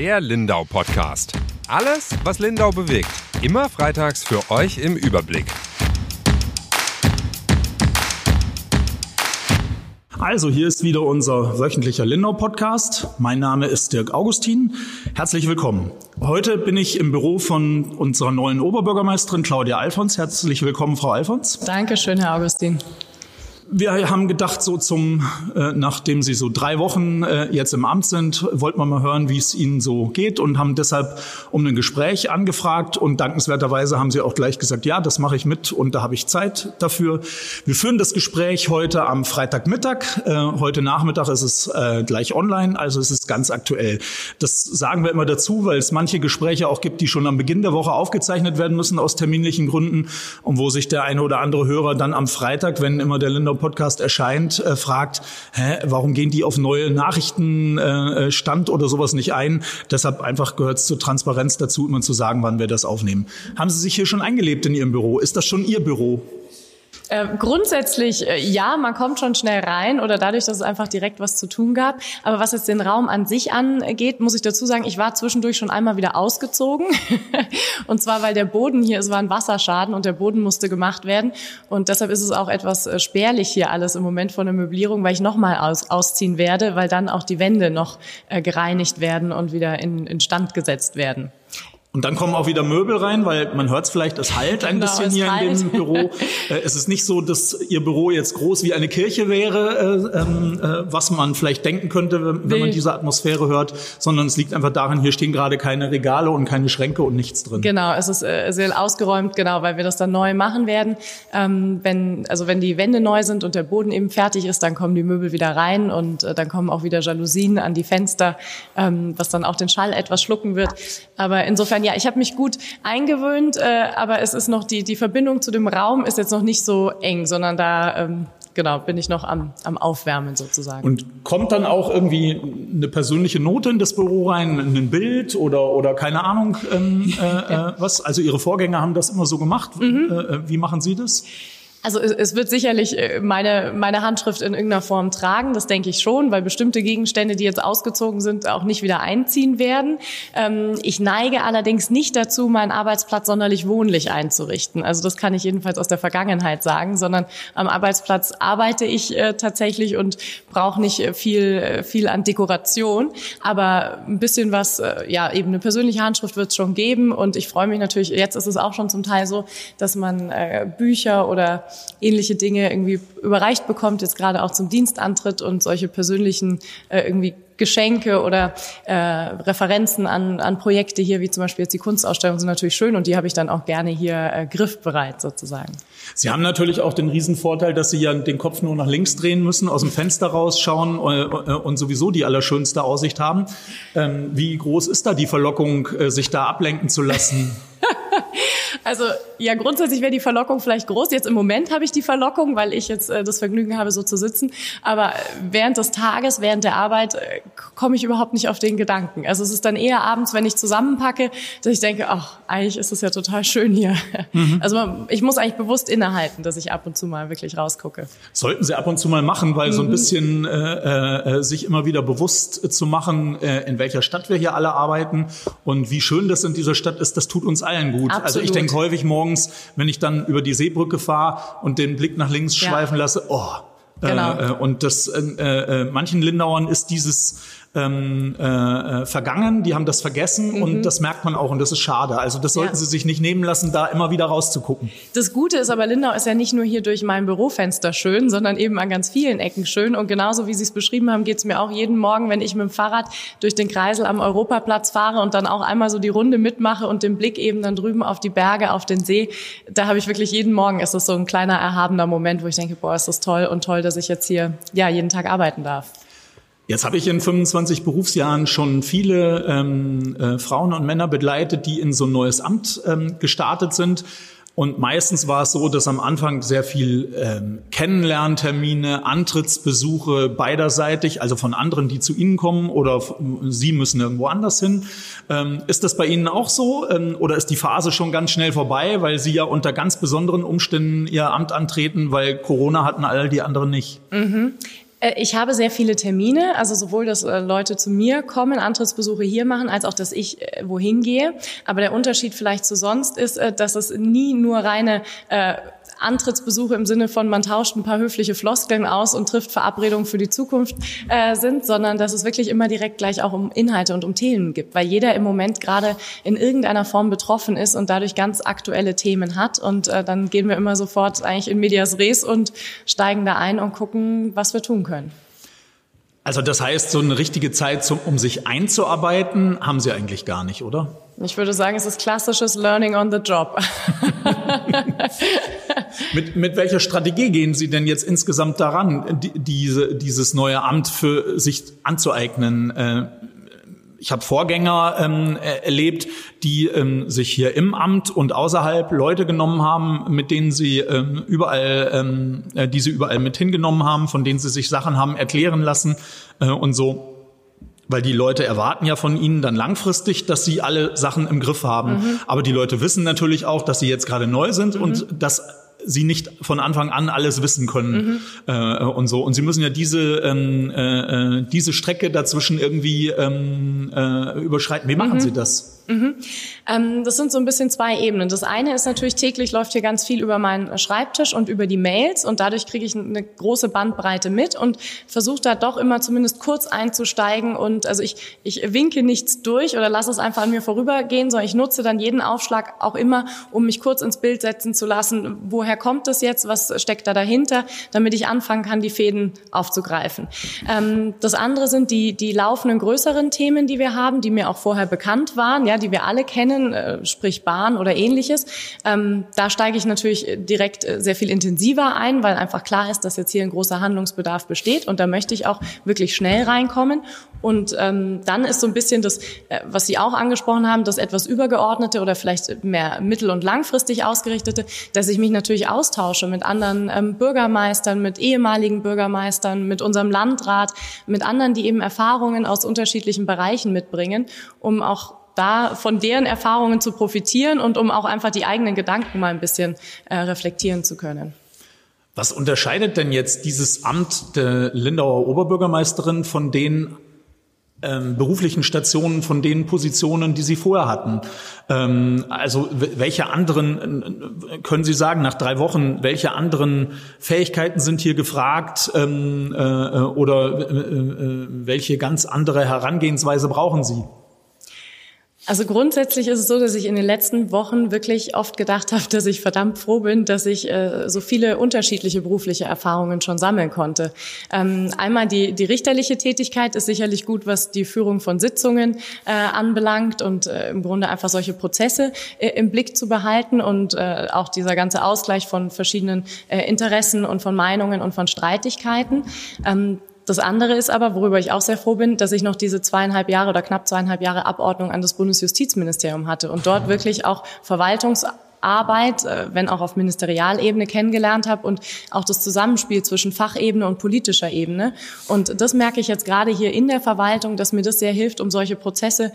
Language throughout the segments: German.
Der Lindau Podcast. Alles, was Lindau bewegt. Immer freitags für euch im Überblick. Also, hier ist wieder unser wöchentlicher Lindau-Podcast. Mein Name ist Dirk Augustin. Herzlich willkommen. Heute bin ich im Büro von unserer neuen Oberbürgermeisterin Claudia Alfons. Herzlich willkommen, Frau Alfons. Dankeschön, Herr Augustin wir haben gedacht, so zum, äh, nachdem Sie so drei Wochen äh, jetzt im Amt sind, wollten wir mal hören, wie es Ihnen so geht und haben deshalb um ein Gespräch angefragt und dankenswerterweise haben Sie auch gleich gesagt, ja, das mache ich mit und da habe ich Zeit dafür. Wir führen das Gespräch heute am Freitagmittag. Äh, heute Nachmittag ist es äh, gleich online, also es ist ganz aktuell. Das sagen wir immer dazu, weil es manche Gespräche auch gibt, die schon am Beginn der Woche aufgezeichnet werden müssen aus terminlichen Gründen und wo sich der eine oder andere Hörer dann am Freitag, wenn immer der Linder Podcast erscheint, äh, fragt, hä, warum gehen die auf neue Nachrichtenstand äh, oder sowas nicht ein? Deshalb einfach gehört es zur Transparenz dazu, immer zu sagen, wann wir das aufnehmen. Haben Sie sich hier schon eingelebt in Ihrem Büro? Ist das schon Ihr Büro? Äh, grundsätzlich äh, ja, man kommt schon schnell rein oder dadurch, dass es einfach direkt was zu tun gab. Aber was jetzt den Raum an sich angeht, muss ich dazu sagen, ich war zwischendurch schon einmal wieder ausgezogen. und zwar, weil der Boden hier, es war ein Wasserschaden und der Boden musste gemacht werden. Und deshalb ist es auch etwas äh, spärlich hier alles im Moment von der Möblierung, weil ich nochmal aus, ausziehen werde, weil dann auch die Wände noch äh, gereinigt werden und wieder in, in Stand gesetzt werden. Und dann kommen auch wieder Möbel rein, weil man hört es vielleicht, es halt ein genau, bisschen hier halt. in dem Büro. Äh, es ist nicht so, dass Ihr Büro jetzt groß wie eine Kirche wäre, äh, ähm, äh, was man vielleicht denken könnte, wenn, wenn man diese Atmosphäre hört, sondern es liegt einfach daran, hier stehen gerade keine Regale und keine Schränke und nichts drin. Genau, es ist äh, sehr ausgeräumt, genau, weil wir das dann neu machen werden. Ähm, wenn, also wenn die Wände neu sind und der Boden eben fertig ist, dann kommen die Möbel wieder rein und äh, dann kommen auch wieder Jalousien an die Fenster, ähm, was dann auch den Schall etwas schlucken wird. Aber insofern insofern, ja, ich habe mich gut eingewöhnt, äh, aber es ist noch die, die Verbindung zu dem Raum ist jetzt noch nicht so eng, sondern da ähm, genau, bin ich noch am, am Aufwärmen sozusagen. Und kommt dann auch irgendwie eine persönliche Note in das Büro rein, ein Bild oder, oder keine Ahnung, ähm, äh, äh, was? Also Ihre Vorgänger haben das immer so gemacht. Mhm. Äh, äh wie machen Sie das? Also es wird sicherlich äh, meine, meine Handschrift in irgendeiner Form tragen, das denke ich schon, weil bestimmte Gegenstände, die jetzt ausgezogen sind, auch nicht wieder einziehen werden. Ähm, ich neige allerdings nicht dazu, meinen Arbeitsplatz sonderlich wohnlich einzurichten. Also das kann ich jedenfalls aus der Vergangenheit sagen, sondern am Arbeitsplatz arbeite ich äh, tatsächlich und brauche nicht äh, viel, viel an Dekoration. Aber ein bisschen was, ja, eben eine persönliche Handschrift wird es schon geben. Und ich freue mich natürlich, jetzt ist es auch schon zum Teil so, dass man Bücher oder ähnliche Dinge irgendwie überreicht bekommt, jetzt gerade auch zum Dienstantritt und solche persönlichen äh, irgendwie Geschenke oder äh, Referenzen an, an Projekte hier, wie zum Beispiel jetzt die Kunstausstellung, sind natürlich schön und die habe ich dann auch gerne hier äh, griffbereit sozusagen. Sie haben natürlich auch den Riesenvorteil, dass Sie ja den Kopf nur nach links drehen müssen, aus dem Fenster rausschauen äh, äh, und sowieso die allerschönste Aussicht haben. Ähm, wie groß ist da die Verlockung, äh, sich da ablenken zu lassen? Also ja, grundsätzlich wäre die Verlockung vielleicht groß. Jetzt im Moment habe ich die Verlockung, weil ich jetzt äh, das Vergnügen habe, so zu sitzen. Aber während des Tages, während der Arbeit, äh, komme ich überhaupt nicht auf den Gedanken. Also es ist dann eher abends, wenn ich zusammenpacke, dass ich denke, ach, eigentlich ist es ja total schön hier. Mhm. Also man, ich muss eigentlich bewusst innehalten, dass ich ab und zu mal wirklich rausgucke. Sollten Sie ab und zu mal machen, weil mhm. so ein mhm. bisschen äh, äh, sich immer wieder bewusst äh, zu machen, äh, in welcher Stadt wir hier alle arbeiten und wie schön das in dieser Stadt ist, das tut uns allen gut. Absolut. Also ich denke häufig morgens, wenn ich dann über die Seebrücke fahre und den Blick nach links ja. schweifen lasse, oh, Genau. Äh, äh, und das äh, äh, manchen Lindauern ist dieses ähm, äh, äh, vergangen, die haben das vergessen mhm. und das merkt man auch und das ist schade. Also das sollten ja. sie sich nicht nehmen lassen, da immer wieder rauszugucken. Das Gute ist aber, Lindau ist ja nicht nur hier durch mein Bürofenster schön, sondern eben an ganz vielen Ecken schön und genauso wie Sie es beschrieben haben, geht es mir auch jeden Morgen, wenn ich mit dem Fahrrad durch den Kreisel am Europaplatz fahre und dann auch einmal so die Runde mitmache und den Blick eben dann drüben auf die Berge, auf den See, da habe ich wirklich jeden Morgen ist das so ein kleiner erhabener Moment, wo ich denke, boah, ist das toll und toll, dass ich jetzt hier ja jeden Tag arbeiten darf. Jetzt habe ich in 25 Berufsjahren schon viele ähm, äh, Frauen und Männer begleitet, die in so ein neues Amt ähm, gestartet sind. Und meistens war es so, dass am Anfang sehr viel ähm, Kennenlerntermine, Antrittsbesuche beiderseitig, also von anderen, die zu Ihnen kommen oder Sie müssen irgendwo anders hin. Ähm, ist das bei Ihnen auch so ähm, oder ist die Phase schon ganz schnell vorbei, weil Sie ja unter ganz besonderen Umständen Ihr Amt antreten, weil Corona hatten all die anderen nicht? Mhm ich habe sehr viele Termine, also sowohl, dass äh, Leute zu mir kommen, Antrittsbesuche hier machen, als auch, dass ich äh, wohin gehe. Aber der Unterschied vielleicht zu sonst ist, dass es nie nur reine Antrittsbesuche im Sinne von man tauscht ein paar höfliche Floskeln aus und trifft Verabredungen für die Zukunft äh, sind, sondern dass es wirklich immer direkt gleich auch um Inhalte und um Themen gibt, weil jeder im Moment gerade in irgendeiner Form betroffen ist und dadurch ganz aktuelle Themen hat und äh, dann gehen wir immer sofort eigentlich in medias res und steigen da ein und gucken, was wir tun können. Also das heißt, so eine richtige Zeit, zum, um sich einzuarbeiten, haben Sie eigentlich gar nicht, oder? Ich würde sagen, es ist klassisches Learning on the Job. mit, mit welcher Strategie gehen Sie denn jetzt insgesamt daran, die, diese, dieses neue Amt für sich anzueignen? Äh, ich habe Vorgänger ähm, erlebt, die ähm, sich hier im Amt und außerhalb Leute genommen haben, mit denen sie ähm, überall, ähm, äh, die sie überall mit hingenommen haben, von denen sie sich Sachen haben erklären lassen äh, und so. Weil die Leute erwarten ja von ihnen dann langfristig, dass sie alle Sachen im Griff haben. Mhm. Aber die Leute wissen natürlich auch, dass sie jetzt gerade neu sind mhm. und dass sie nicht von Anfang an alles wissen können mhm. äh, und so. Und sie müssen ja diese ähm, äh, äh diese Strecke dazwischen irgendwie ähm, äh, überschreiten. Wie machen mhm. Sie das? Mhm. Ähm, das sind so ein bisschen zwei Ebenen. Das eine ist natürlich, täglich läuft hier ganz viel über meinen Schreibtisch und über die Mails und dadurch kriege ich eine große Bandbreite mit und versuche da doch immer zumindest kurz einzusteigen und also ich, ich winke nichts durch oder lasse es einfach an mir vorübergehen, sondern ich nutze dann jeden Aufschlag auch immer, um mich kurz ins Bild setzen zu lassen, woher kommt das jetzt, was steckt da dahinter, damit ich anfangen kann, die Fäden aufzugreifen. Ähm, das andere sind die, die laufenden größeren Themen, die wir haben, die mir auch vorher bekannt waren. Ja, die wir alle kennen, äh, sprich Bahn oder ähnliches. Ähm, da steige ich natürlich direkt äh, sehr viel intensiver ein, weil einfach klar ist, dass jetzt hier ein großer Handlungsbedarf besteht und da möchte ich auch wirklich schnell reinkommen. Und ähm, dann ist so ein bisschen das, äh, was Sie auch angesprochen haben, das etwas übergeordnete oder vielleicht mehr mittel- und langfristig ausgerichtete, dass ich mich natürlich austausche mit anderen ähm, Bürgermeistern, mit ehemaligen Bürgermeistern, mit unserem Landrat, mit anderen, die eben Erfahrungen aus unterschiedlichen Bereichen mitbringen, um auch da von deren Erfahrungen zu profitieren und um auch einfach die eigenen Gedanken mal ein bisschen äh, reflektieren zu können. Was unterscheidet denn jetzt dieses Amt der Lindauer Oberbürgermeisterin von den ähm, beruflichen Stationen, von den Positionen, die Sie vorher hatten? Ähm, also welche anderen, äh, können Sie sagen, nach drei Wochen, welche anderen Fähigkeiten sind hier gefragt ähm, äh, oder äh, äh, welche ganz andere Herangehensweise brauchen Sie? Also grundsätzlich ist es so, dass ich in den letzten Wochen wirklich oft gedacht habe, dass ich verdammt froh bin, dass ich äh, so viele unterschiedliche berufliche Erfahrungen schon sammeln konnte. Ähm, einmal die, die richterliche Tätigkeit ist sicherlich gut, was die Führung von Sitzungen äh, anbelangt und äh, im Grunde einfach solche Prozesse äh, im Blick zu behalten und äh, auch dieser ganze Ausgleich von verschiedenen äh, Interessen und von Meinungen und von Streitigkeiten. Ähm, das andere ist aber, worüber ich auch sehr froh bin, dass ich noch diese zweieinhalb Jahre oder knapp zweieinhalb Jahre Abordnung an das Bundesjustizministerium hatte und dort wirklich auch Verwaltungsarbeit, äh, wenn auch auf Ministerialebene kennengelernt habe und auch das Zusammenspiel zwischen Fachebene und politischer Ebene. Und das merke ich jetzt gerade hier in der Verwaltung, dass mir das sehr hilft, um solche Prozesse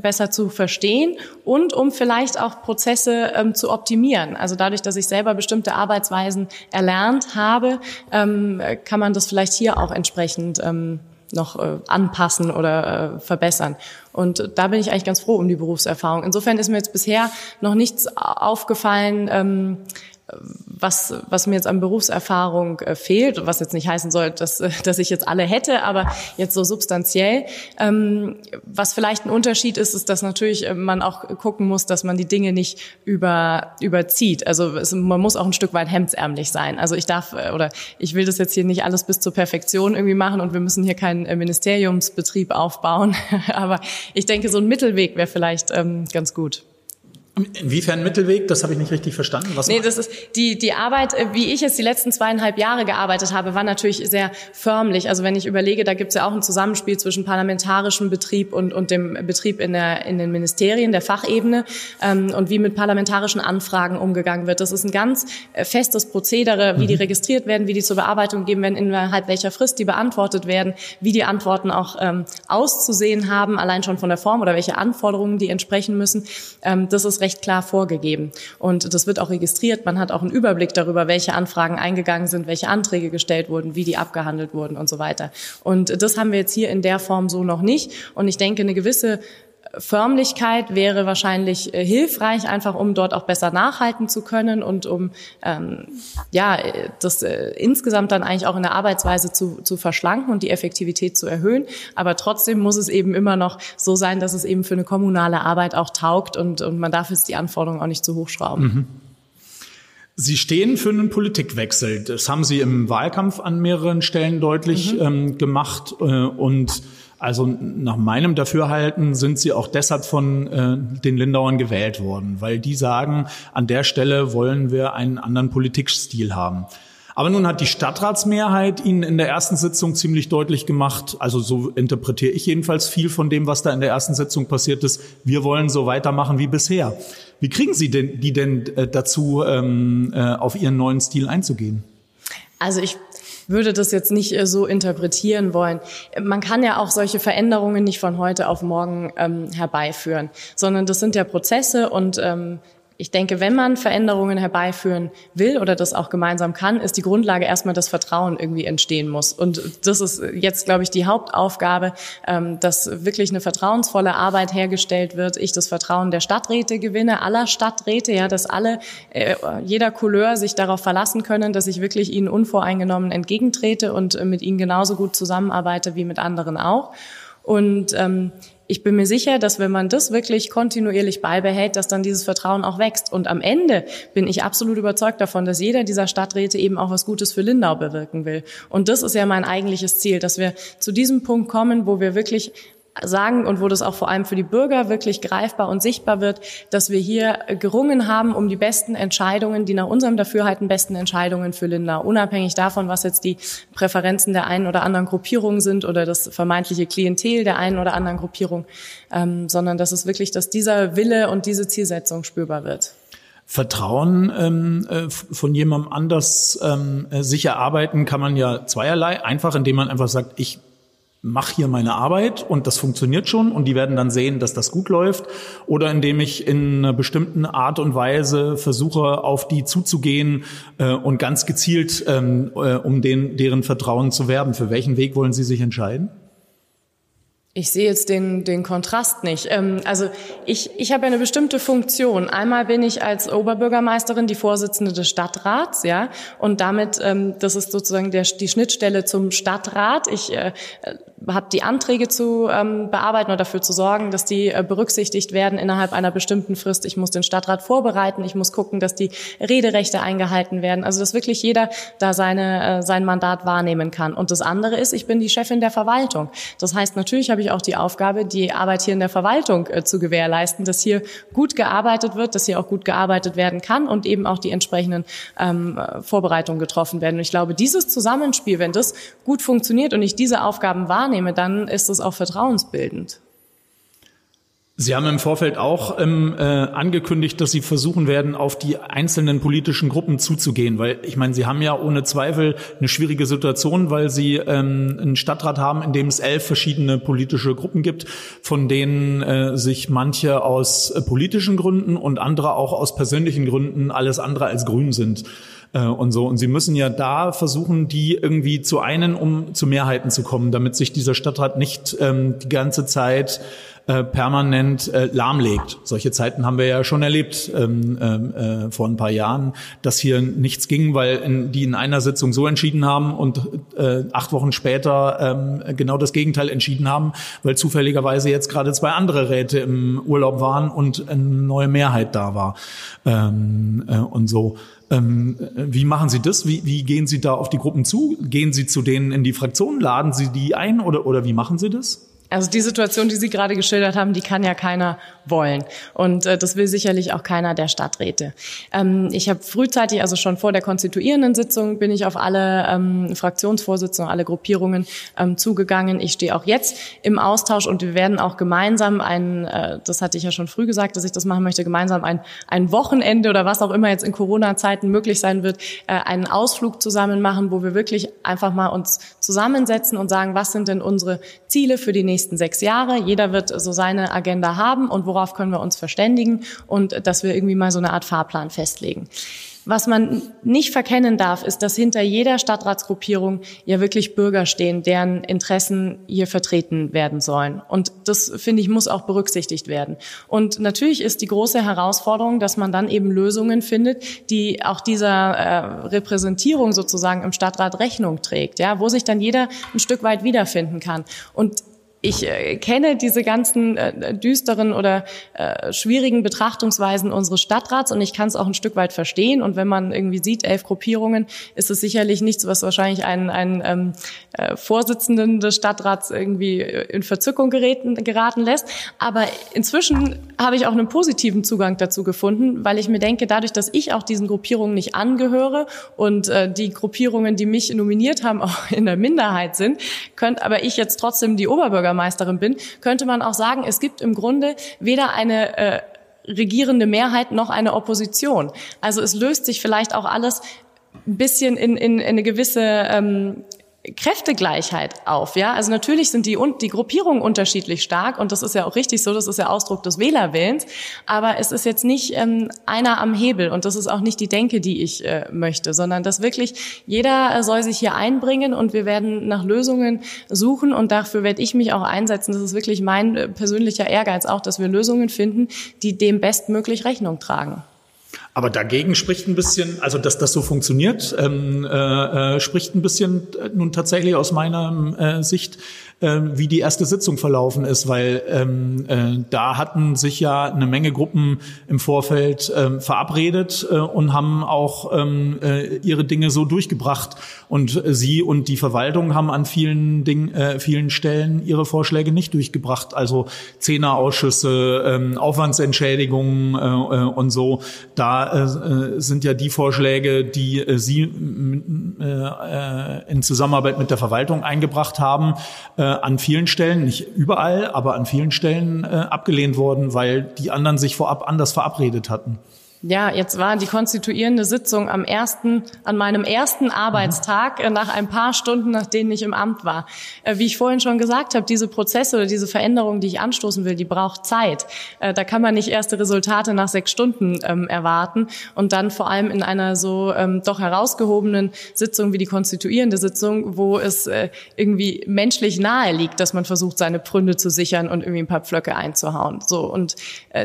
besser zu verstehen und um vielleicht auch Prozesse ähm, zu optimieren. Also dadurch, dass ich selber bestimmte Arbeitsweisen erlernt habe, ähm, kann man das vielleicht hier auch entsprechend ähm, noch äh, anpassen oder äh, verbessern. Und da bin ich eigentlich ganz froh um die Berufserfahrung. Insofern ist mir jetzt bisher noch nichts aufgefallen, ähm, was, was mir jetzt an Berufserfahrung äh, fehlt, was jetzt nicht heißen soll, dass, äh, dass ich jetzt alle hätte, aber jetzt so substanziell. Ähm, was vielleicht ein Unterschied ist, ist, dass natürlich äh, man auch gucken muss, dass man die Dinge nicht über, überzieht. Also es, man muss auch ein Stück weit hemdsärmlich sein. Also ich darf oder ich will das jetzt hier nicht alles bis zur Perfektion irgendwie machen und wir müssen hier keinen Ministeriumsbetrieb aufbauen. aber ich denke, so ein Mittelweg wäre vielleicht ähm, ganz gut. Inwiefern Mittelweg? Das habe ich nicht richtig verstanden. Was nee, das ist die, die Arbeit, äh, wie ich es die letzten zweieinhalb Jahre gearbeitet habe, war natürlich sehr förmlich. Also wenn ich überlege, da gibt es ja auch ein Zusammenspiel zwischen parlamentarischem Betrieb und, und dem Betrieb in, der, in den Ministerien, der Fachebene ähm, und wie mit parlamentarischen Anfragen umgegangen wird. Das ist ein ganz äh, festes Prozedere, wie mhm. die registriert werden, wie die zur Bearbeitung gegeben werden, innerhalb welcher Frist die beantwortet werden, wie die Antworten auch ähm, auszusehen haben, allein schon von der Form oder welche Anforderungen die entsprechen müssen. Ähm, das ist recht klar vorgegeben. Und das wird auch registriert. Man hat auch einen Überblick darüber, welche Anfragen eingegangen sind, welche Anträge gestellt wurden, wie die abgehandelt wurden und so weiter. Und das haben wir jetzt hier in der Form so noch nicht. Und ich denke, eine gewisse Förmlichkeit wäre wahrscheinlich äh, hilfreich, einfach um dort auch besser nachhalten zu können und um ähm, ja das äh, insgesamt dann eigentlich auch in der Arbeitsweise zu, zu verschlanken und die Effektivität zu erhöhen. Aber trotzdem muss es eben immer noch so sein, dass es eben für eine kommunale Arbeit auch taugt und, und man darf jetzt die Anforderungen auch nicht zu hoch schrauben. Mhm. Sie stehen für einen Politikwechsel. Das haben Sie im Wahlkampf an mehreren Stellen deutlich mhm. ähm, gemacht äh, und also nach meinem Dafürhalten sind sie auch deshalb von äh, den Lindauern gewählt worden, weil die sagen, an der Stelle wollen wir einen anderen Politikstil haben. Aber nun hat die Stadtratsmehrheit Ihnen in der ersten Sitzung ziemlich deutlich gemacht, also so interpretiere ich jedenfalls viel von dem, was da in der ersten Sitzung passiert ist, wir wollen so weitermachen wie bisher. Wie kriegen Sie denn, die denn äh, dazu, ähm, äh, auf Ihren neuen Stil einzugehen? Also ich würde das jetzt nicht äh, so interpretieren wollen. Man kann ja auch solche Veränderungen nicht von heute auf morgen ähm, herbeiführen, sondern das sind ja Prozesse und ähm, ich denke, wenn man Veränderungen herbeiführen will oder das auch gemeinsam kann, ist die Grundlage erstmal, dass Vertrauen irgendwie entstehen muss. Und das ist jetzt, glaube ich, die Hauptaufgabe, ähm, dass wirklich eine vertrauensvolle Arbeit hergestellt wird. Ich das Vertrauen der Stadträte gewinne, aller Stadträte, ja, dass alle, äh, jeder Couleur sich darauf verlassen können, dass ich wirklich ihnen unvoreingenommen entgegentrete und mit ihnen genauso gut zusammenarbeite wie mit anderen auch. Und ähm, ich bin mir sicher, dass wenn man das wirklich kontinuierlich beibehält, dass dann dieses Vertrauen auch wächst. Und am Ende bin ich absolut überzeugt davon, dass jeder dieser Stadträte eben auch was Gutes für Lindau bewirken will. Und das ist ja mein eigentliches Ziel, dass wir zu diesem Punkt kommen, wo wir wirklich sagen und wo das auch vor allem für die Bürger wirklich greifbar und sichtbar wird, dass wir hier gerungen haben um die besten Entscheidungen, die nach unserem Dafürhalten besten Entscheidungen für Lindau, unabhängig davon, was jetzt die Präferenzen der einen oder anderen Gruppierung sind oder das vermeintliche Klientel der einen oder anderen Gruppierung, ähm, sondern dass es wirklich, dass dieser Wille und diese Zielsetzung spürbar wird. Vertrauen ähm, äh, von jemandem anders ähm, äh, sich erarbeiten kann man ja zweierlei. Einfach, indem man einfach sagt, ich mach hier meine Arbeit und das funktioniert schon und die werden dann sehen, dass das gut läuft oder indem ich in einer bestimmten Art und Weise versuche, auf die zuzugehen äh, und ganz gezielt ähm, äh, um den, deren Vertrauen zu werben. Für welchen Weg wollen Sie sich entscheiden? Ich sehe jetzt den, den Kontrast nicht. Ähm, also ich, ich habe eine bestimmte Funktion. Einmal bin ich als Oberbürgermeisterin die Vorsitzende des Stadtrats, ja, und damit, ähm, das ist sozusagen der, die Schnittstelle zum Stadtrat. Ich äh, habe die Anträge zu ähm, bearbeiten oder dafür zu sorgen, dass die äh, berücksichtigt werden innerhalb einer bestimmten Frist. Ich muss den Stadtrat vorbereiten. Ich muss gucken, dass die Rederechte eingehalten werden. Also dass wirklich jeder da seine, äh, sein Mandat wahrnehmen kann. Und das andere ist, ich bin die Chefin der Verwaltung. Das heißt, natürlich habe ich auch die Aufgabe, die Arbeit hier in der Verwaltung äh, zu gewährleisten, dass hier gut gearbeitet wird, dass hier auch gut gearbeitet werden kann und eben auch die entsprechenden ähm, Vorbereitungen getroffen werden. Und ich glaube, dieses Zusammenspiel, wenn das gut funktioniert und ich diese Aufgaben wahrnehme, dann ist es auch vertrauensbildend. Sie haben im Vorfeld auch ähm, äh, angekündigt, dass Sie versuchen werden, auf die einzelnen politischen Gruppen zuzugehen, weil ich meine, Sie haben ja ohne Zweifel eine schwierige Situation, weil Sie ähm, einen Stadtrat haben, in dem es elf verschiedene politische Gruppen gibt, von denen äh, sich manche aus äh, politischen Gründen und andere auch aus persönlichen Gründen alles andere als grün sind äh, und so. Und sie müssen ja da versuchen, die irgendwie zu einen, um zu Mehrheiten zu kommen, damit sich dieser Stadtrat nicht ähm, die ganze Zeit äh, permanent äh, lahmlegt. Solche Zeiten haben wir ja schon erlebt ähm, ähm, äh, vor ein paar Jahren, dass hier nichts ging, weil in, die in einer Sitzung so entschieden haben und äh, acht Wochen später ähm, genau das Gegenteil entschieden haben, weil zufälligerweise jetzt gerade zwei andere Räte im Urlaub waren und eine neue Mehrheit da war ähm, äh, und so. Ähm, wie machen Sie das? Wie, wie gehen Sie da auf die Gruppen zu? Gehen Sie zu denen in die Fraktion? Laden Sie die ein oder, oder wie machen Sie das? Also die Situation, die Sie gerade geschildert haben, die kann ja keiner wollen. Und äh, das will sicherlich auch keiner der Stadträte. Ähm, ich habe frühzeitig, also schon vor der konstituierenden Sitzung, bin ich auf alle ähm, Fraktionsvorsitzenden, alle Gruppierungen ähm, zugegangen. Ich stehe auch jetzt im Austausch und wir werden auch gemeinsam ein, äh, das hatte ich ja schon früh gesagt, dass ich das machen möchte, gemeinsam ein, ein Wochenende oder was auch immer jetzt in Corona-Zeiten möglich sein wird, äh, einen Ausflug zusammen machen, wo wir wirklich einfach mal uns zusammensetzen und sagen, was sind denn unsere Ziele für die nächste nächsten sechs Jahre. Jeder wird so seine Agenda haben und worauf können wir uns verständigen und dass wir irgendwie mal so eine Art Fahrplan festlegen. Was man nicht verkennen darf, ist, dass hinter jeder Stadtratsgruppierung ja wirklich Bürger stehen, deren Interessen hier vertreten werden sollen. Und das, finde ich, muss auch berücksichtigt werden. Und natürlich ist die große Herausforderung, dass man dann eben Lösungen findet, die auch dieser äh, Repräsentierung sozusagen im Stadtrat Rechnung trägt, ja, wo sich dann jeder ein Stück weit wiederfinden kann. Und ich äh, kenne diese ganzen äh, düsteren oder äh, schwierigen Betrachtungsweisen unseres Stadtrats und ich kann es auch ein Stück weit verstehen. Und wenn man irgendwie sieht, elf Gruppierungen, ist es sicherlich nichts, was wahrscheinlich einen, einen ähm, äh, Vorsitzenden des Stadtrats irgendwie in Verzückung geraten, geraten lässt. Aber inzwischen habe ich auch einen positiven Zugang dazu gefunden, weil ich mir denke, dadurch, dass ich auch diesen Gruppierungen nicht angehöre und äh, die Gruppierungen, die mich nominiert haben, auch in der Minderheit sind, könnt aber ich jetzt trotzdem die Oberbürger Bürgermeisterin bin, könnte man auch sagen, es gibt im Grunde weder eine äh, regierende Mehrheit noch eine Opposition. Also es löst sich vielleicht auch alles ein bisschen in, in, in eine gewisse ähm, Kräftegleichheit auf, ja. Also natürlich sind die, die Gruppierungen unterschiedlich stark und das ist ja auch richtig so, das ist ja Ausdruck des Wählerwillens, aber es ist jetzt nicht ähm, einer am Hebel und das ist auch nicht die Denke, die ich äh, möchte, sondern dass wirklich jeder äh, soll sich hier einbringen und wir werden nach Lösungen suchen und dafür werde ich mich auch einsetzen. Das ist wirklich mein äh, persönlicher Ehrgeiz auch, dass wir Lösungen finden, die dem bestmöglich Rechnung tragen. Aber dagegen spricht ein bisschen, also dass das so funktioniert, ähm, äh, äh, spricht ein bisschen äh, nun tatsächlich aus meiner äh, Sicht ähm, wie die erste Sitzung verlaufen ist, weil ähm, äh, da hatten sich ja eine Menge Gruppen im Vorfeld ähm, verabredet äh, und haben auch ähm, äh, ihre Dinge so durchgebracht. Und sie und die Verwaltung haben an vielen Dingen, äh, vielen Stellen ihre Vorschläge nicht durchgebracht. Also Zehnerausschüsse, ähm, Aufwandsentschädigungen äh, äh, und so. Da äh, sind ja die Vorschläge, die äh, sie äh, äh, in Zusammenarbeit mit der Verwaltung eingebracht haben, äh, an vielen Stellen, nicht überall, aber an vielen Stellen äh, abgelehnt worden, weil die anderen sich vorab anders verabredet hatten. Ja, jetzt war die konstituierende Sitzung am ersten, an meinem ersten Arbeitstag, äh, nach ein paar Stunden, nach denen ich im Amt war. Äh, wie ich vorhin schon gesagt habe, diese Prozesse oder diese Veränderungen, die ich anstoßen will, die braucht Zeit. Äh, da kann man nicht erste Resultate nach sechs Stunden ähm, erwarten und dann vor allem in einer so ähm, doch herausgehobenen Sitzung wie die konstituierende Sitzung, wo es irgendwie menschlich nahe liegt, dass man versucht, seine Pründe zu sichern und irgendwie ein paar Pflöcke einzuhauen. So und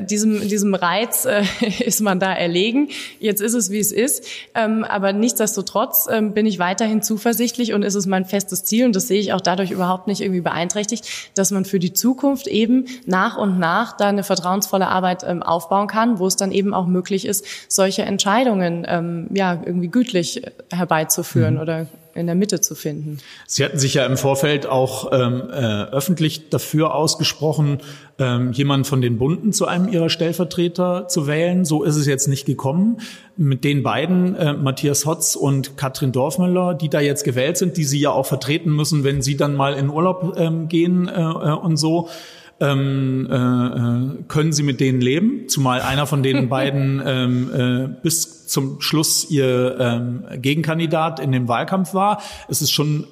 diesem diesem Reiz ist man da erlegen. Jetzt ist es, wie es ist. Ähm, aber nichtsdestotrotz ähm, bin ich weiterhin zuversichtlich und ist es mein festes Ziel, und das sehe ich auch dadurch überhaupt nicht irgendwie beeinträchtigt, dass man für die Zukunft eben nach und nach da eine vertrauensvolle Arbeit ähm, aufbauen kann, wo es dann eben auch möglich ist, solche Entscheidungen ähm, ja irgendwie gütlich herbeizuführen mhm. oder in der Mitte zu finden. Sie hatten sich ja im Vorfeld auch ähm, äh, öffentlich dafür ausgesprochen, ähm, jemanden von den Bunden zu einem ihrer Stellvertreter zu wählen. So ist es jetzt nicht gekommen. Mit den beiden, äh, Matthias Hotz und Katrin Dorfmüller, die da jetzt gewählt sind, die Sie ja auch vertreten müssen, wenn Sie dann mal in Urlaub ähm, gehen äh, äh und so. Ähm, äh, äh, können Sie mit denen leben? Zumal einer von den beiden ähm, äh, bis zum Schluss ihr ähm, Gegenkandidat in dem Wahlkampf war. Es ist schon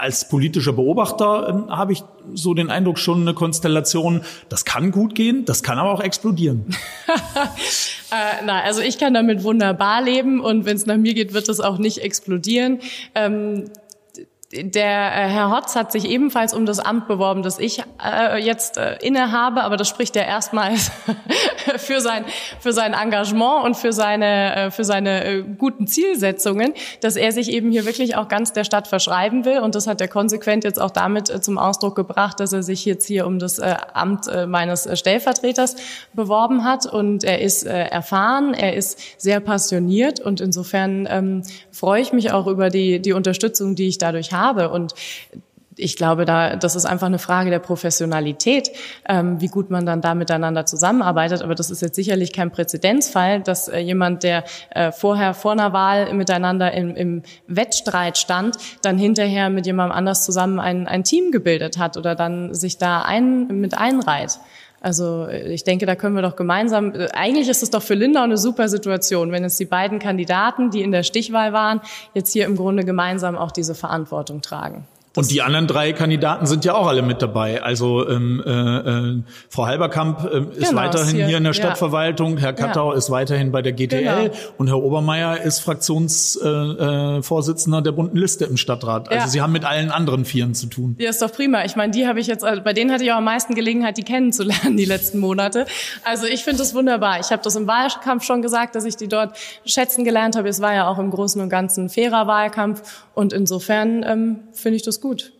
als politischer Beobachter äh, habe ich so den Eindruck schon eine Konstellation, das kann gut gehen, das kann aber auch explodieren. äh, na, also ich kann damit wunderbar leben und wenn es nach mir geht, wird es auch nicht explodieren. Ähm, der äh, Herr Hotz hat sich ebenfalls um das Amt beworben, das ich äh, jetzt äh, innehabe, aber das spricht ja erstmals für sein für sein Engagement und für seine äh, für seine äh, guten Zielsetzungen, dass er sich eben hier wirklich auch ganz der Stadt verschreiben will. Und das hat er konsequent jetzt auch damit äh, zum Ausdruck gebracht, dass er sich jetzt hier um das äh, Amt äh, meines äh, Stellvertreters beworben hat. Und er ist äh, erfahren, er ist sehr passioniert. Und insofern ähm, freue ich mich auch über die die Unterstützung, die ich dadurch habe habe. Und ich glaube, da, das ist einfach eine Frage der Professionalität, ähm, wie gut man dann da miteinander zusammenarbeitet. Aber das ist jetzt sicherlich kein Präzedenzfall, dass äh, jemand, der äh, vorher vor einer Wahl miteinander im, im Wettstreit stand, dann hinterher mit jemandem anders zusammen ein, ein Team gebildet hat oder dann sich da ein, mit einreiht. Also ich denke, da können wir doch gemeinsam, eigentlich ist es doch für Lindau eine super Situation, wenn jetzt die beiden Kandidaten, die in der Stichwahl waren, jetzt hier im Grunde gemeinsam auch diese Verantwortung tragen. Und die anderen drei Kandidaten sind ja auch alle mit dabei. Also ähm, äh, äh, Frau Halberkamp äh, ist genau, weiterhin hier, hier, in der Stadtverwaltung, ja. Herr Kattau ja. ist weiterhin bei der GDL genau. und Herr Obermeier ist Fraktionsvorsitzender der bunten Liste im Stadtrat. Also ja. Sie haben mit allen anderen Vieren zu tun. Ja, ist doch prima. Ich meine, die habe ich jetzt, also bei denen hatte ich auch am meisten Gelegenheit, die kennenzulernen die letzten Monate. Also ich finde das wunderbar. Ich habe das im Wahlkampf schon gesagt, dass ich die dort schätzen gelernt habe. Es war ja auch im Großen und Ganzen ein fairer Wahlkampf und insofern ähm, finde ich das gut.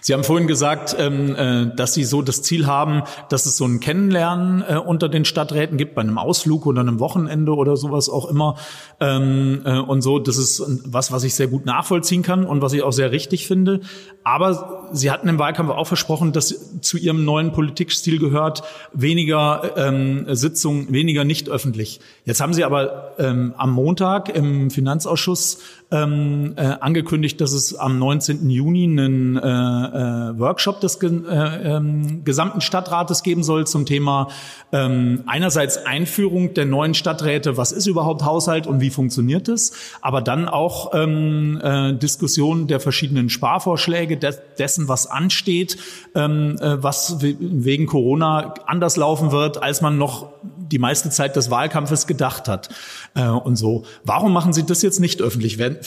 Sie haben vorhin gesagt, ähm, äh, dass Sie so das Ziel haben, dass es so ein Kennenlernen äh, unter den Stadträten gibt, bei einem Ausflug oder einem Wochenende oder sowas auch immer. Ähm, äh, und so, das ist was, was ich sehr gut nachvollziehen kann und was ich auch sehr richtig finde. Aber Sie hatten im Wahlkampf auch versprochen, dass zu Ihrem neuen Politikstil gehört, weniger ähm, Sitzungen, weniger nicht öffentlich. Jetzt haben Sie aber ähm, am Montag im Finanzausschuss ähm, äh, angekündigt, dass es am 19. Juni einen äh, äh, Workshop des äh, ähm, gesamten Stadtrates geben soll zum Thema ähm, einerseits Einführung der neuen Stadträte, was ist überhaupt Haushalt und wie funktioniert es, aber dann auch ähm, äh, Diskussion der verschiedenen Sparvorschläge, de dessen, was ansteht, ähm, äh, was wegen Corona anders laufen wird, als man noch die meiste Zeit des Wahlkampfes gedacht hat äh, und so. Warum machen Sie das jetzt nicht öffentlich? Werden,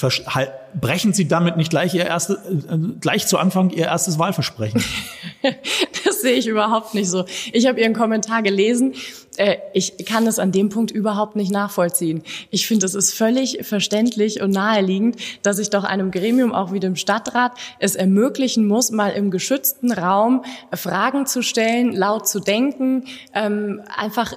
brechen Sie damit nicht gleich Ihr erste, äh, gleich zu Anfang Ihr erstes Wahlversprechen? das sehe ich überhaupt nicht so. Ich habe Ihren Kommentar gelesen. Äh, ich kann das an dem Punkt überhaupt nicht nachvollziehen. Ich finde, es ist völlig verständlich und naheliegend, dass ich doch einem Gremium, auch wie dem Stadtrat, es ermöglichen muss, mal im geschützten Raum Fragen zu stellen, laut zu denken, ähm, einfach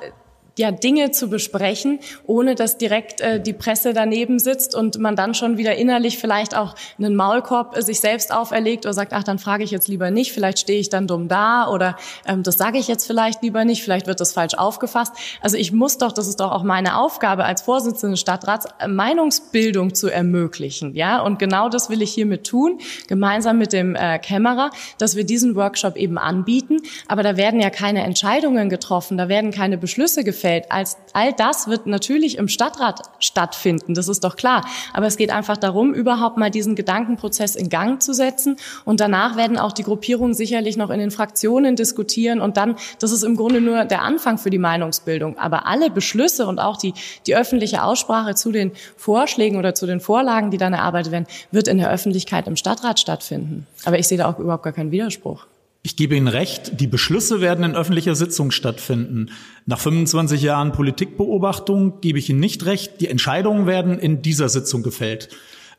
ja, Dinge zu besprechen, ohne dass direkt äh, die Presse daneben sitzt und man dann schon wieder innerlich vielleicht auch einen Maulkorb äh, sich selbst auferlegt oder sagt, ach, dann frage ich jetzt lieber nicht, vielleicht stehe ich dann dumm da oder ähm, das sage ich jetzt vielleicht lieber nicht, vielleicht wird das falsch aufgefasst. Also ich muss doch, das ist doch auch meine Aufgabe als Vorsitzende des Stadtrats, äh, Meinungsbildung zu ermöglichen, ja, und genau das will ich hiermit tun, gemeinsam mit dem äh, Kämmerer, dass wir diesen Workshop eben anbieten, aber da werden ja keine Entscheidungen getroffen, da werden keine Beschlüsse gefällt, Umfeld. Als, all das wird natürlich im Stadtrat stattfinden, das ist doch klar. Aber es geht einfach darum, überhaupt mal diesen Gedankenprozess in Gang zu setzen. Und danach werden auch die Gruppierungen sicherlich noch in den Fraktionen diskutieren. Und dann, das ist im Grunde nur der Anfang für die Meinungsbildung. Aber alle Beschlüsse und auch die, die öffentliche Aussprache zu den Vorschlägen oder zu den Vorlagen, die dann erarbeitet werden, wird in der Öffentlichkeit im Stadtrat stattfinden. Aber ich sehe da auch überhaupt gar keinen Widerspruch. Ich gebe Ihnen recht, die Beschlüsse werden in öffentlicher Sitzung stattfinden. Nach 25 Jahren Politikbeobachtung gebe ich Ihnen nicht recht, die Entscheidungen werden in dieser Sitzung gefällt.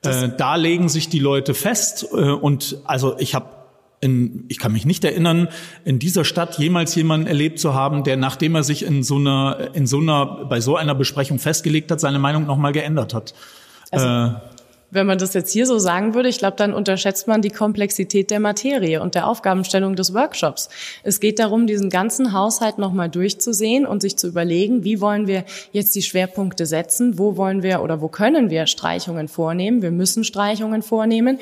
Äh, da legen sich die Leute fest äh, und also ich habe in, ich kann mich nicht erinnern, in dieser Stadt jemals jemanden erlebt zu haben, der nachdem er sich in so einer, in so einer, bei so einer Besprechung festgelegt hat, seine Meinung nochmal geändert hat. Also, äh, wenn man das jetzt hier so sagen würde, ich glaube, dann unterschätzt man die Komplexität der Materie und der Aufgabenstellung des Workshops. Es geht darum, diesen ganzen Haushalt nochmal durchzusehen und sich zu überlegen, wie wollen wir jetzt die Schwerpunkte setzen, wo wollen wir oder wo können wir Streichungen vornehmen. Wir müssen Streichungen vornehmen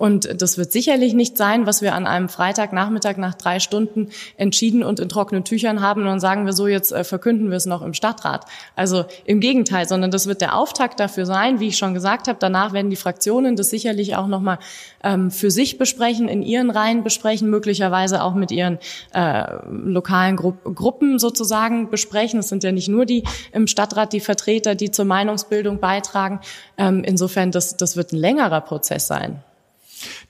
und das wird sicherlich nicht sein, was wir an einem Freitagnachmittag nach drei Stunden entschieden und in trockenen Tüchern haben und dann sagen wir so, jetzt äh, verkünden wir es noch im Stadtrat. Also im Gegenteil, sondern das wird der Auftakt dafür sein, wie ich schon gesagt habe. Danach werden die Fraktionen das sicherlich auch nochmal ähm, für sich besprechen, in ihren Reihen besprechen, möglicherweise auch mit ihren äh, lokalen Gru Gruppen sozusagen besprechen. Es sind ja nicht nur die im Stadtrat die Vertreter, die zur Meinungsbildung beitragen. Ähm, insofern, das, das wird ein längerer Prozess sein.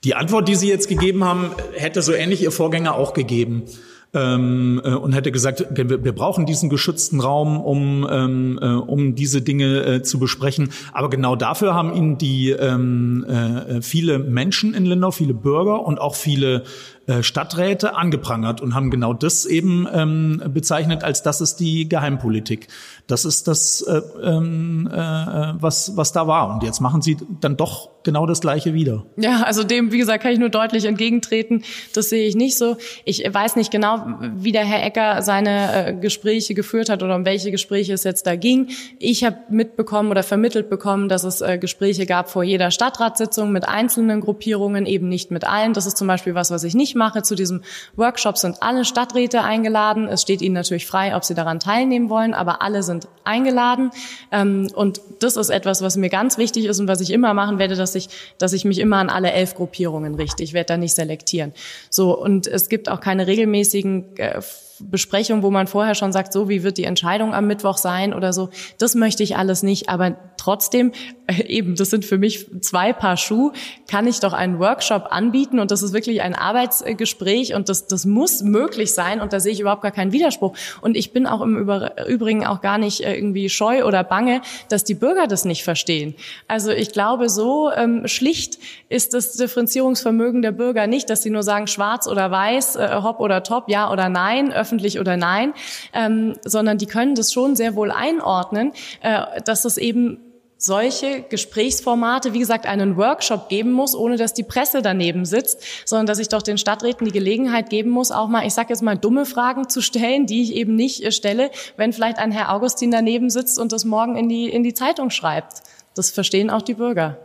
Die Antwort, die Sie jetzt gegeben haben, hätte so ähnlich Ihr Vorgänger auch gegeben. Ähm, äh, und hätte gesagt, wir, wir, brauchen diesen geschützten Raum, um, ähm, äh, um diese Dinge äh, zu besprechen. Aber genau dafür haben ihn die ähm, äh, viele Menschen in Lindau, viele Bürger und auch viele äh, Stadträte angeprangert und haben genau das eben ähm, bezeichnet, als das ist die Geheimpolitik. Das ist das, äh, ähm, äh, was, was da war. Und jetzt machen sie dann doch genau das Gleiche wieder. Ja, also dem, wie gesagt, kann ich nur deutlich entgegentreten. Das sehe ich nicht so. Ich weiß nicht genau, wie der Herr Ecker seine äh, Gespräche geführt hat oder um welche Gespräche es jetzt da ging. Ich habe mitbekommen oder vermittelt bekommen, dass es äh, Gespräche gab vor jeder Stadtratssitzung mit einzelnen Gruppierungen, eben nicht mit allen. Das ist zum Beispiel was, was ich nicht mache. Zu diesem Workshop sind alle Stadträte eingeladen. Es steht ihnen natürlich frei, ob sie daran teilnehmen wollen, aber alle sind eingeladen. Ähm, und das ist etwas, was mir ganz wichtig ist und was ich immer machen werde, dass ich, dass ich mich immer an alle elf Gruppierungen richte. Ich werde da nicht selektieren. So, und es gibt auch keine regelmäßigen äh, Besprechung, wo man vorher schon sagt, so wie wird die Entscheidung am Mittwoch sein oder so. Das möchte ich alles nicht. Aber trotzdem, äh, eben, das sind für mich zwei Paar Schuh, kann ich doch einen Workshop anbieten und das ist wirklich ein Arbeitsgespräch und das, das muss möglich sein und da sehe ich überhaupt gar keinen Widerspruch. Und ich bin auch im Übrigen auch gar nicht äh, irgendwie scheu oder bange, dass die Bürger das nicht verstehen. Also ich glaube, so ähm, schlicht ist das Differenzierungsvermögen der Bürger nicht, dass sie nur sagen, schwarz oder weiß, äh, hopp oder top, ja oder nein, öffentlich oder nein, ähm, sondern die können das schon sehr wohl einordnen, äh, dass es eben solche Gesprächsformate, wie gesagt, einen Workshop geben muss, ohne dass die Presse daneben sitzt, sondern dass ich doch den Stadträten die Gelegenheit geben muss, auch mal, ich sage jetzt mal, dumme Fragen zu stellen, die ich eben nicht äh, stelle, wenn vielleicht ein Herr Augustin daneben sitzt und das morgen in die, in die Zeitung schreibt. Das verstehen auch die Bürger.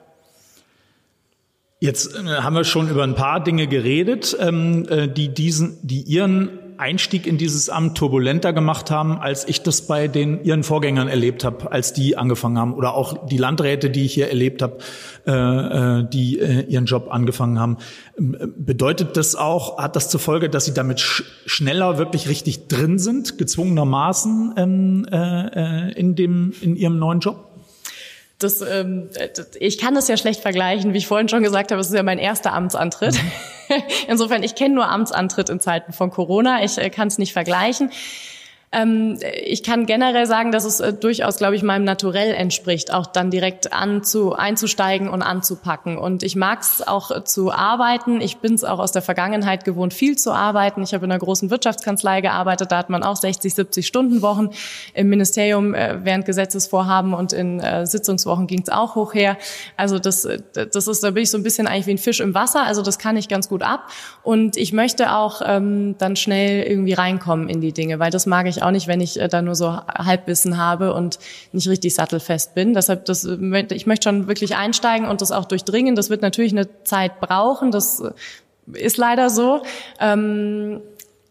Jetzt äh, haben wir schon über ein paar Dinge geredet, ähm, äh, die diesen, die Ihren Einstieg in dieses Amt turbulenter gemacht haben, als ich das bei den ihren Vorgängern erlebt habe, als die angefangen haben oder auch die Landräte, die ich hier erlebt habe, äh, äh die äh, ihren Job angefangen haben. Ähm, bedeutet das auch, hat das zur Folge, dass sie damit sch schneller wirklich richtig drin sind, gezwungenermaßen ähm, äh, äh in dem in ihrem neuen Job? Das, ähm, ich kann das ja schlecht vergleichen, wie ich vorhin schon gesagt habe, es ist ja mein erster Amtsantritt. Mhm. Insofern, ich kenne nur Amtsantritt in Zeiten von Corona. Ich äh, kann es nicht vergleichen. Ähm, ich kann generell sagen, dass es äh, durchaus, glaube ich, meinem Naturell entspricht, auch dann direkt anzu, einzusteigen und anzupacken. Und ich mag es auch zu arbeiten. Ich bin es auch aus der Vergangenheit gewohnt, viel zu arbeiten. Ich habe in einer großen Wirtschaftskanzlei gearbeitet. Da hat man auch 60, 70 Stunden Wochen. Im Ministerium äh, während Gesetzesvorhaben und in äh, Sitzungswochen ging es auch hoch her. Also das, das ist, da bin ich so ein bisschen eigentlich wie ein Fisch im Wasser. Also das kann ich ganz gut ab. Und ich möchte auch ähm, dann schnell irgendwie reinkommen in die Dinge, weil das mag ich auch nicht, wenn ich äh, da nur so Halbwissen habe und nicht richtig sattelfest bin. Deshalb, das, ich möchte schon wirklich einsteigen und das auch durchdringen. Das wird natürlich eine Zeit brauchen. Das ist leider so. Ähm,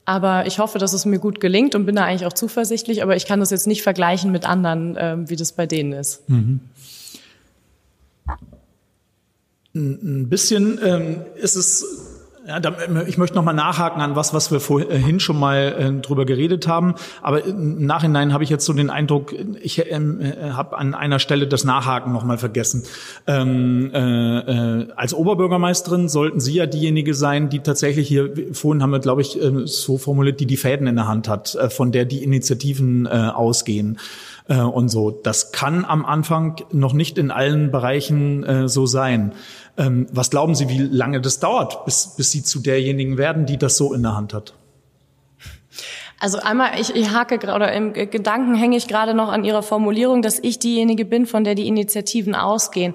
aber ich hoffe, dass es mir gut gelingt und bin da eigentlich auch zuversichtlich. Aber ich kann das jetzt nicht vergleichen mit anderen, ähm, wie das bei denen ist. Mhm. Ein bisschen ähm, ist es ja, ich möchte noch mal nachhaken an was, was wir vorhin schon mal äh, drüber geredet haben. Aber im Nachhinein habe ich jetzt so den Eindruck, ich ähm, äh, habe an einer Stelle das Nachhaken noch mal vergessen. Ähm, äh, äh, als Oberbürgermeisterin sollten Sie ja diejenige sein, die tatsächlich hier, vorhin haben wir, glaube ich, äh, so formuliert, die die Fäden in der Hand hat, von der die Initiativen ausgehen und so. Das kann am Anfang noch nicht in allen Bereichen so sein. Ähm, was glauben Sie, wie lange das dauert, bis, bis Sie zu derjenigen werden, die das so in der Hand hat? Also einmal, ich, ich hake gerade, oder im Gedanken hänge ich gerade noch an Ihrer Formulierung, dass ich diejenige bin, von der die Initiativen ausgehen.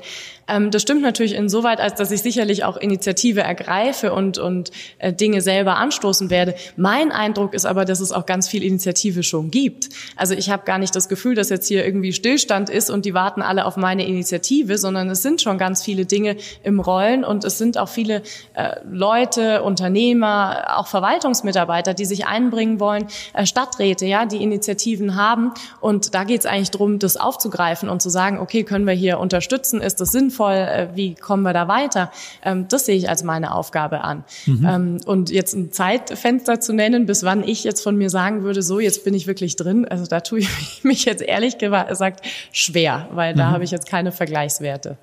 Ähm, das stimmt natürlich insoweit, als dass ich sicherlich auch Initiative ergreife und, und äh, Dinge selber anstoßen werde. Mein Eindruck ist aber, dass es auch ganz viel Initiative schon gibt. Also ich habe gar nicht das Gefühl, dass jetzt hier irgendwie Stillstand ist und die warten alle auf meine Initiative, sondern es sind schon ganz viele Dinge im Rollen und es sind auch viele äh, Leute, Unternehmer, auch Verwaltungsmitarbeiter, die sich einbringen wollen, äh, Stadträte, ja, die Initiativen haben. Und da geht es eigentlich darum, das aufzugreifen und zu sagen, okay, können wir hier unterstützen? Ist das sinnvoll? Sinnvoll, äh, wie kommen wir da weiter? Ähm, das sehe ich als meine Aufgabe an. Mhm. Ähm, und jetzt ein Zeitfenster zu nennen, bis wann ich jetzt von mir sagen würde, so, jetzt bin ich wirklich drin, also da tue ich mich jetzt ehrlich gesagt schwer, weil da mhm. habe ich jetzt keine Vergleichswerte.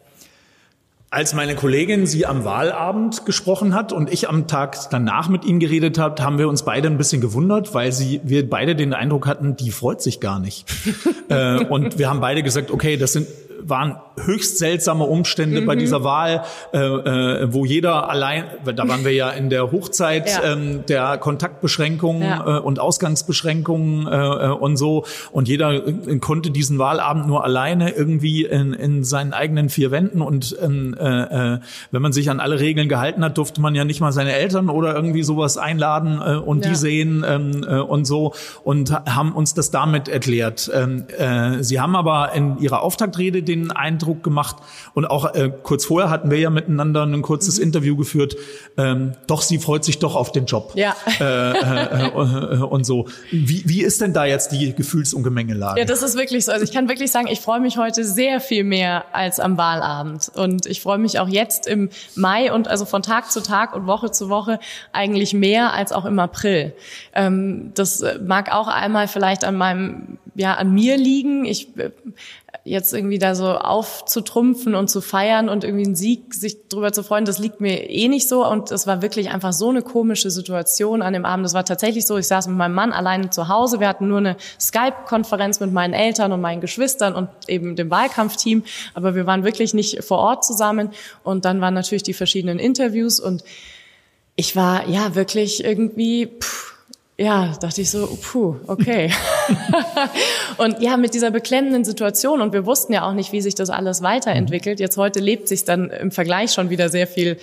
Als meine Kollegin sie am Wahlabend gesprochen hat und ich am Tag danach mit ihnen geredet habe, haben wir uns beide ein bisschen gewundert, weil sie, wir beide den Eindruck hatten, die freut sich gar nicht. äh, und wir haben beide gesagt, okay, das sind waren höchst seltsame Umstände mhm. bei dieser Wahl, äh, äh, wo jeder allein, da waren wir ja in der Hochzeit ja. ähm, der Kontaktbeschränkungen ja. äh, und Ausgangsbeschränkungen äh, äh, und so, und jeder äh, konnte diesen Wahlabend nur alleine irgendwie in, in seinen eigenen vier Wänden und ähm, äh, wenn man sich an alle Regeln gehalten hat, durfte man ja nicht mal seine Eltern oder irgendwie sowas einladen äh, und ja. die sehen ähm, äh, und so und haben uns das damit erklärt. Ähm, äh, sie haben aber in ihrer Auftaktrede den Eindruck gemacht und auch äh, kurz vorher hatten wir ja miteinander ein kurzes mhm. Interview geführt. Ähm, doch, sie freut sich doch auf den Job. Ja. Äh, äh, äh, und so. Wie, wie ist denn da jetzt die Gefühls- und Gemengelage? Ja, das ist wirklich so. Also ich kann wirklich sagen, ich freue mich heute sehr viel mehr als am Wahlabend. Und ich freue mich auch jetzt im Mai und also von Tag zu Tag und Woche zu Woche eigentlich mehr als auch im April. Ähm, das mag auch einmal vielleicht an meinem, ja, an mir liegen. Ich äh, jetzt irgendwie da so aufzutrumpfen und zu feiern und irgendwie einen Sieg sich drüber zu freuen, das liegt mir eh nicht so. Und es war wirklich einfach so eine komische Situation an dem Abend. Das war tatsächlich so, ich saß mit meinem Mann alleine zu Hause. Wir hatten nur eine Skype-Konferenz mit meinen Eltern und meinen Geschwistern und eben dem Wahlkampfteam. Aber wir waren wirklich nicht vor Ort zusammen. Und dann waren natürlich die verschiedenen Interviews und ich war ja wirklich irgendwie, pff, ja, dachte ich so, puh, okay. und ja, mit dieser beklemmenden Situation und wir wussten ja auch nicht, wie sich das alles weiterentwickelt. Jetzt heute lebt sich dann im Vergleich schon wieder sehr viel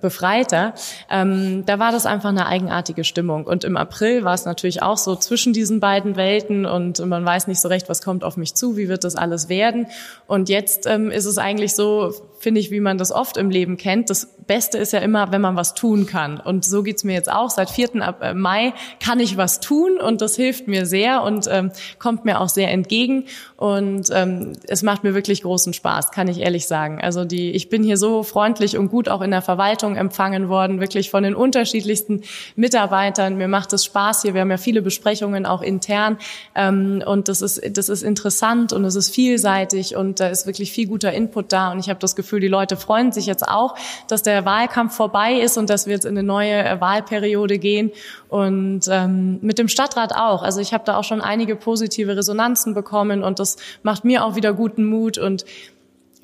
befreiter. Ähm, da war das einfach eine eigenartige Stimmung. Und im April war es natürlich auch so zwischen diesen beiden Welten und man weiß nicht so recht, was kommt auf mich zu, wie wird das alles werden. Und jetzt ähm, ist es eigentlich so, finde ich, wie man das oft im Leben kennt. Das Beste ist ja immer, wenn man was tun kann. Und so geht's mir jetzt auch. Seit 4. Äh, Mai kann ich was tun und das hilft mir sehr und ähm, kommt mir auch sehr entgegen. Und ähm, es macht mir wirklich großen Spaß, kann ich ehrlich sagen. Also die, ich bin hier so freundlich und gut auch in der Verwaltung empfangen worden, wirklich von den unterschiedlichsten Mitarbeitern. Mir macht es Spaß hier. Wir haben ja viele Besprechungen auch intern ähm, und das ist das ist interessant und es ist vielseitig und da ist wirklich viel guter Input da. Und ich habe das Gefühl, die Leute freuen sich jetzt auch, dass der Wahlkampf vorbei ist und dass wir jetzt in eine neue äh, Wahlperiode gehen und ähm, mit dem Stadtrat auch. Also ich habe da auch schon einige positive Resonanzen bekommen und das macht mir auch wieder guten Mut und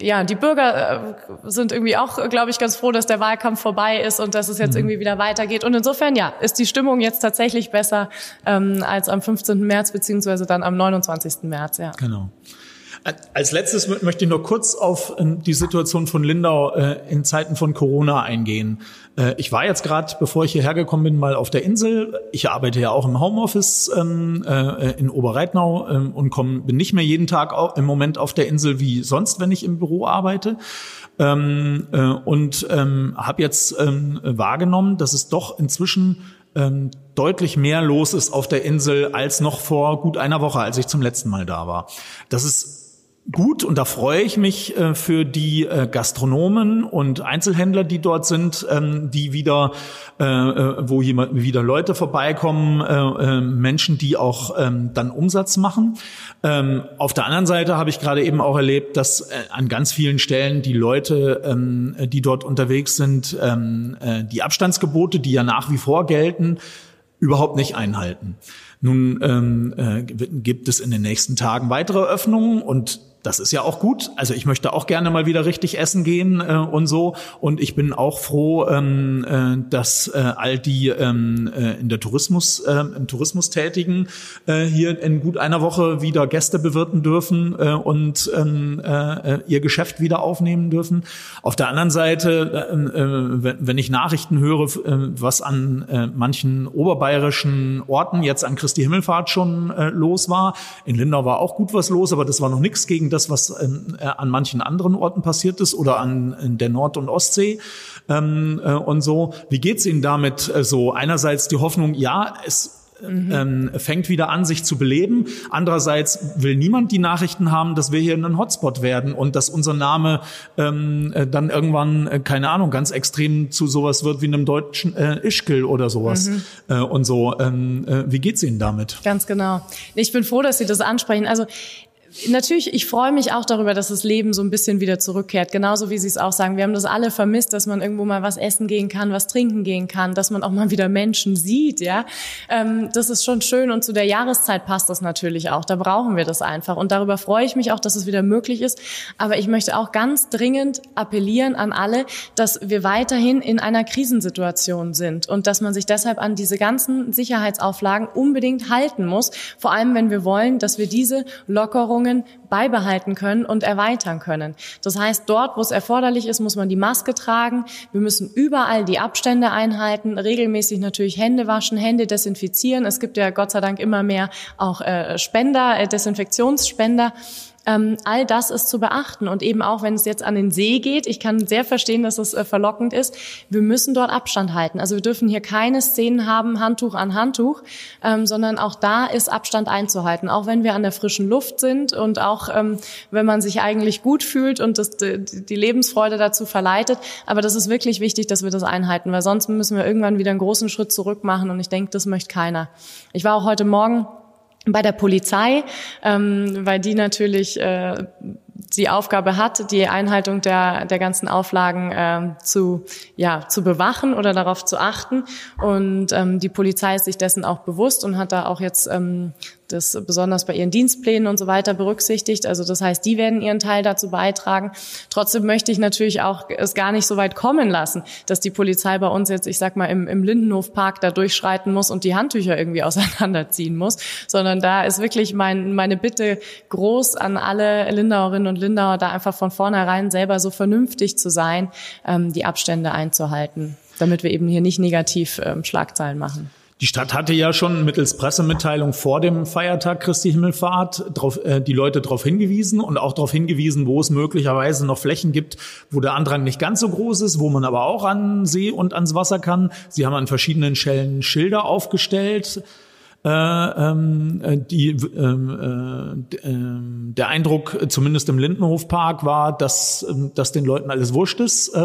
ja, die Bürger äh, sind irgendwie auch, glaube ich, ganz froh, dass der Wahlkampf vorbei ist und dass es jetzt mhm. irgendwie wieder weitergeht. Und insofern, ja, ist die Stimmung jetzt tatsächlich besser ähm, als am 15. März beziehungsweise dann am 29. März. Ja. Genau. Als letztes möchte ich noch kurz auf äh, die Situation von Lindau äh, in Zeiten von Corona eingehen. Äh, ich war jetzt gerade, bevor ich hierher gekommen bin, mal auf der Insel. Ich arbeite ja auch im Homeoffice ähm, in Oberreitnau ähm, und bin nicht mehr jeden Tag im Moment auf der Insel wie sonst, wenn ich im Büro arbeite. Ähm, und habe jetzt wahrgenommen, dass es doch inzwischen deutlich mehr los ist auf der Insel als noch vor gut einer Woche, als ich zum letzten Mal da war. Das ist gut und da freue ich mich äh, für die äh, Gastronomen und Einzelhändler, die dort sind, ähm, die wieder, äh, äh wo jemand, wieder Leute vorbeikommen, äh, äh, Menschen, die auch ähm, dann Umsatz machen. Ähm, auf der anderen Seite habe ich gerade eben auch erlebt, dass an ganz vielen Stellen die Leute, ähm, die dort unterwegs sind, ähm, die Abstandsgebote, die ja nach wie vor gelten, überhaupt nicht einhalten. Nun ähm, äh, gibt es in den nächsten Tagen weitere Öffnungen und das ist ja auch gut. Also ich möchte auch gerne mal wieder richtig essen gehen äh, und so. Und ich bin auch froh, ähm, äh, dass äh, all die ähm, äh, in der Tourismus, äh, im Tourismus tätigen äh, hier in gut einer Woche wieder Gäste bewirten dürfen äh, und ähm, äh, ihr Geschäft wieder aufnehmen dürfen. Auf der anderen Seite, äh, äh, wenn ich Nachrichten höre, äh, was an äh, manchen oberbayerischen Orten jetzt an Christi Himmelfahrt schon äh, los war, in Lindau war auch gut was los, aber das war noch nichts gegen das, was ähm, äh, an manchen anderen Orten passiert ist oder an der Nord- und Ostsee ähm, äh, und so. Wie geht's Ihnen damit? Äh, so einerseits die Hoffnung, ja, es Mhm. Ähm, fängt wieder an, sich zu beleben. Andererseits will niemand die Nachrichten haben, dass wir hier ein Hotspot werden und dass unser Name ähm, äh, dann irgendwann, äh, keine Ahnung, ganz extrem zu sowas wird wie einem deutschen äh, Ischgl oder sowas mhm. äh, und so. Ähm, äh, wie geht's Ihnen damit? Ganz genau. Ich bin froh, dass Sie das ansprechen. Also Natürlich, ich freue mich auch darüber, dass das Leben so ein bisschen wieder zurückkehrt. Genauso wie Sie es auch sagen. Wir haben das alle vermisst, dass man irgendwo mal was essen gehen kann, was trinken gehen kann, dass man auch mal wieder Menschen sieht, ja. Ähm, das ist schon schön und zu der Jahreszeit passt das natürlich auch. Da brauchen wir das einfach. Und darüber freue ich mich auch, dass es wieder möglich ist. Aber ich möchte auch ganz dringend appellieren an alle, dass wir weiterhin in einer Krisensituation sind und dass man sich deshalb an diese ganzen Sicherheitsauflagen unbedingt halten muss. Vor allem, wenn wir wollen, dass wir diese Lockerung Bedingungen beibehalten können und erweitern können. Das heißt, dort, wo es erforderlich ist, muss man die Maske tragen. Wir müssen überall die Abstände einhalten, regelmäßig natürlich Hände waschen, Hände desinfizieren. Es gibt ja Gott sei Dank immer mehr auch äh, Spender, äh, Desinfektionsspender. Ähm, all das ist zu beachten und eben auch, wenn es jetzt an den See geht, ich kann sehr verstehen, dass es äh, verlockend ist, wir müssen dort Abstand halten. Also wir dürfen hier keine Szenen haben, Handtuch an Handtuch, ähm, sondern auch da ist Abstand einzuhalten, auch wenn wir an der frischen Luft sind und auch ähm, wenn man sich eigentlich gut fühlt und das, die Lebensfreude dazu verleitet. Aber das ist wirklich wichtig, dass wir das einhalten, weil sonst müssen wir irgendwann wieder einen großen Schritt zurück machen und ich denke, das möchte keiner. Ich war auch heute Morgen bei der Polizei, ähm, weil die natürlich äh, die Aufgabe hat, die Einhaltung der, der ganzen Auflagen äh, zu, ja, zu bewachen oder darauf zu achten. Und ähm, die Polizei ist sich dessen auch bewusst und hat da auch jetzt ähm, das besonders bei ihren Dienstplänen und so weiter berücksichtigt. Also das heißt, die werden ihren Teil dazu beitragen. Trotzdem möchte ich natürlich auch es gar nicht so weit kommen lassen, dass die Polizei bei uns jetzt, ich sag mal, im, im Lindenhofpark da durchschreiten muss und die Handtücher irgendwie auseinanderziehen muss, sondern da ist wirklich mein, meine Bitte groß an alle Lindauerinnen und Lindauer, da einfach von vornherein selber so vernünftig zu sein, ähm, die Abstände einzuhalten, damit wir eben hier nicht negativ ähm, Schlagzeilen machen. Die Stadt hatte ja schon mittels Pressemitteilung vor dem Feiertag Christi Himmelfahrt drauf, äh, die Leute darauf hingewiesen und auch darauf hingewiesen, wo es möglicherweise noch Flächen gibt, wo der Andrang nicht ganz so groß ist, wo man aber auch an See und ans Wasser kann. Sie haben an verschiedenen Stellen Schilder aufgestellt. Äh, ähm, äh, die, ähm, äh, äh, der Eindruck, zumindest im Lindenhofpark, war, dass, ähm, dass den Leuten alles wurscht ist.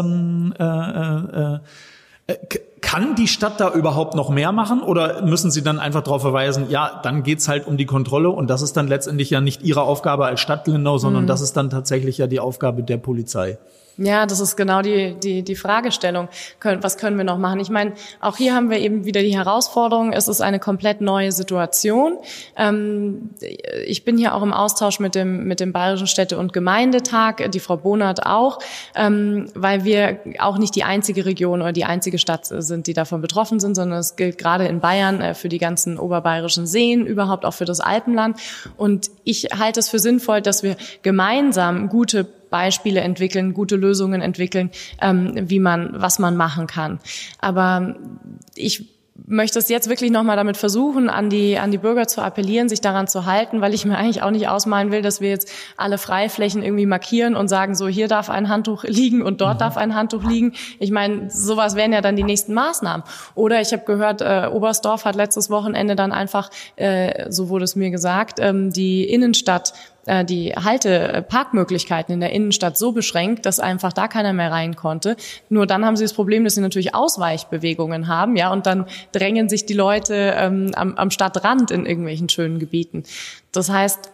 Kann die Stadt da überhaupt noch mehr machen oder müssen sie dann einfach darauf verweisen, ja, dann geht's halt um die Kontrolle und das ist dann letztendlich ja nicht ihre Aufgabe als Stadt Lindau, sondern mhm. das ist dann tatsächlich ja die Aufgabe der Polizei. Ja, das ist genau die, die, die Fragestellung. Was können wir noch machen? Ich meine, auch hier haben wir eben wieder die Herausforderung, es ist eine komplett neue Situation. Ähm, ich bin hier auch im Austausch mit dem, mit dem Bayerischen Städte- und Gemeindetag, die Frau Bonert auch, ähm, weil wir auch nicht die einzige Region oder die einzige Stadt sind, die davon betroffen sind, sondern es gilt gerade in Bayern äh, für die ganzen oberbayerischen Seen, überhaupt auch für das Alpenland. Und ich halte es für sinnvoll, dass wir gemeinsam gute Beispiele entwickeln, gute Lösungen entwickeln, ähm, wie man, was man machen kann. Aber ich möchte es jetzt wirklich nochmal damit versuchen, an die, an die Bürger zu appellieren, sich daran zu halten, weil ich mir eigentlich auch nicht ausmalen will, dass wir jetzt alle Freiflächen irgendwie markieren und sagen, so hier darf ein Handtuch liegen und dort mhm. darf ein Handtuch liegen. Ich meine, sowas wären ja dann die nächsten Maßnahmen. Oder ich habe gehört, äh, Oberstdorf hat letztes Wochenende dann einfach, äh, so wurde es mir gesagt, ähm, die Innenstadt äh, die Halte, äh, in der Innenstadt so beschränkt, dass einfach da keiner mehr rein konnte. Nur dann haben sie das Problem, dass sie natürlich Ausweichbewegungen haben, ja, und dann drängen sich die Leute ähm, am, am Stadtrand in irgendwelchen schönen Gebieten. Das heißt,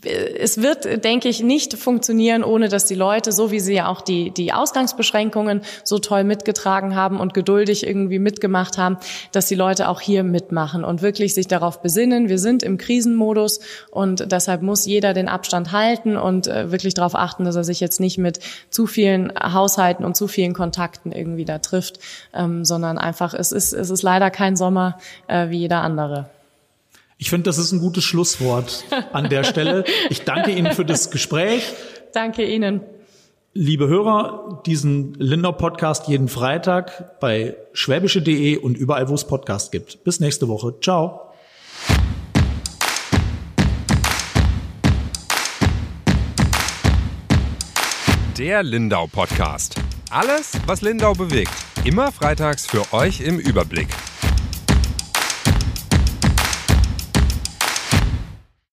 es wird, denke ich, nicht funktionieren, ohne dass die Leute, so wie sie ja auch die, die Ausgangsbeschränkungen so toll mitgetragen haben und geduldig irgendwie mitgemacht haben, dass die Leute auch hier mitmachen und wirklich sich darauf besinnen. Wir sind im Krisenmodus und deshalb muss jeder den Abstand halten und äh, wirklich darauf achten, dass er sich jetzt nicht mit zu vielen Haushalten und zu vielen Kontakten irgendwie da trifft, ähm, sondern einfach, es ist, es ist leider kein Sommer äh, wie jeder andere. Ich finde, das ist ein gutes Schlusswort an der Stelle. Ich danke Ihnen für das Gespräch. Danke Ihnen. Liebe Hörer, diesen Lindau-Podcast jeden Freitag bei schwäbische.de und überall, wo es Podcast gibt. Bis nächste Woche. Ciao. Der Lindau-Podcast. Alles, was Lindau bewegt. Immer freitags für euch im Überblick.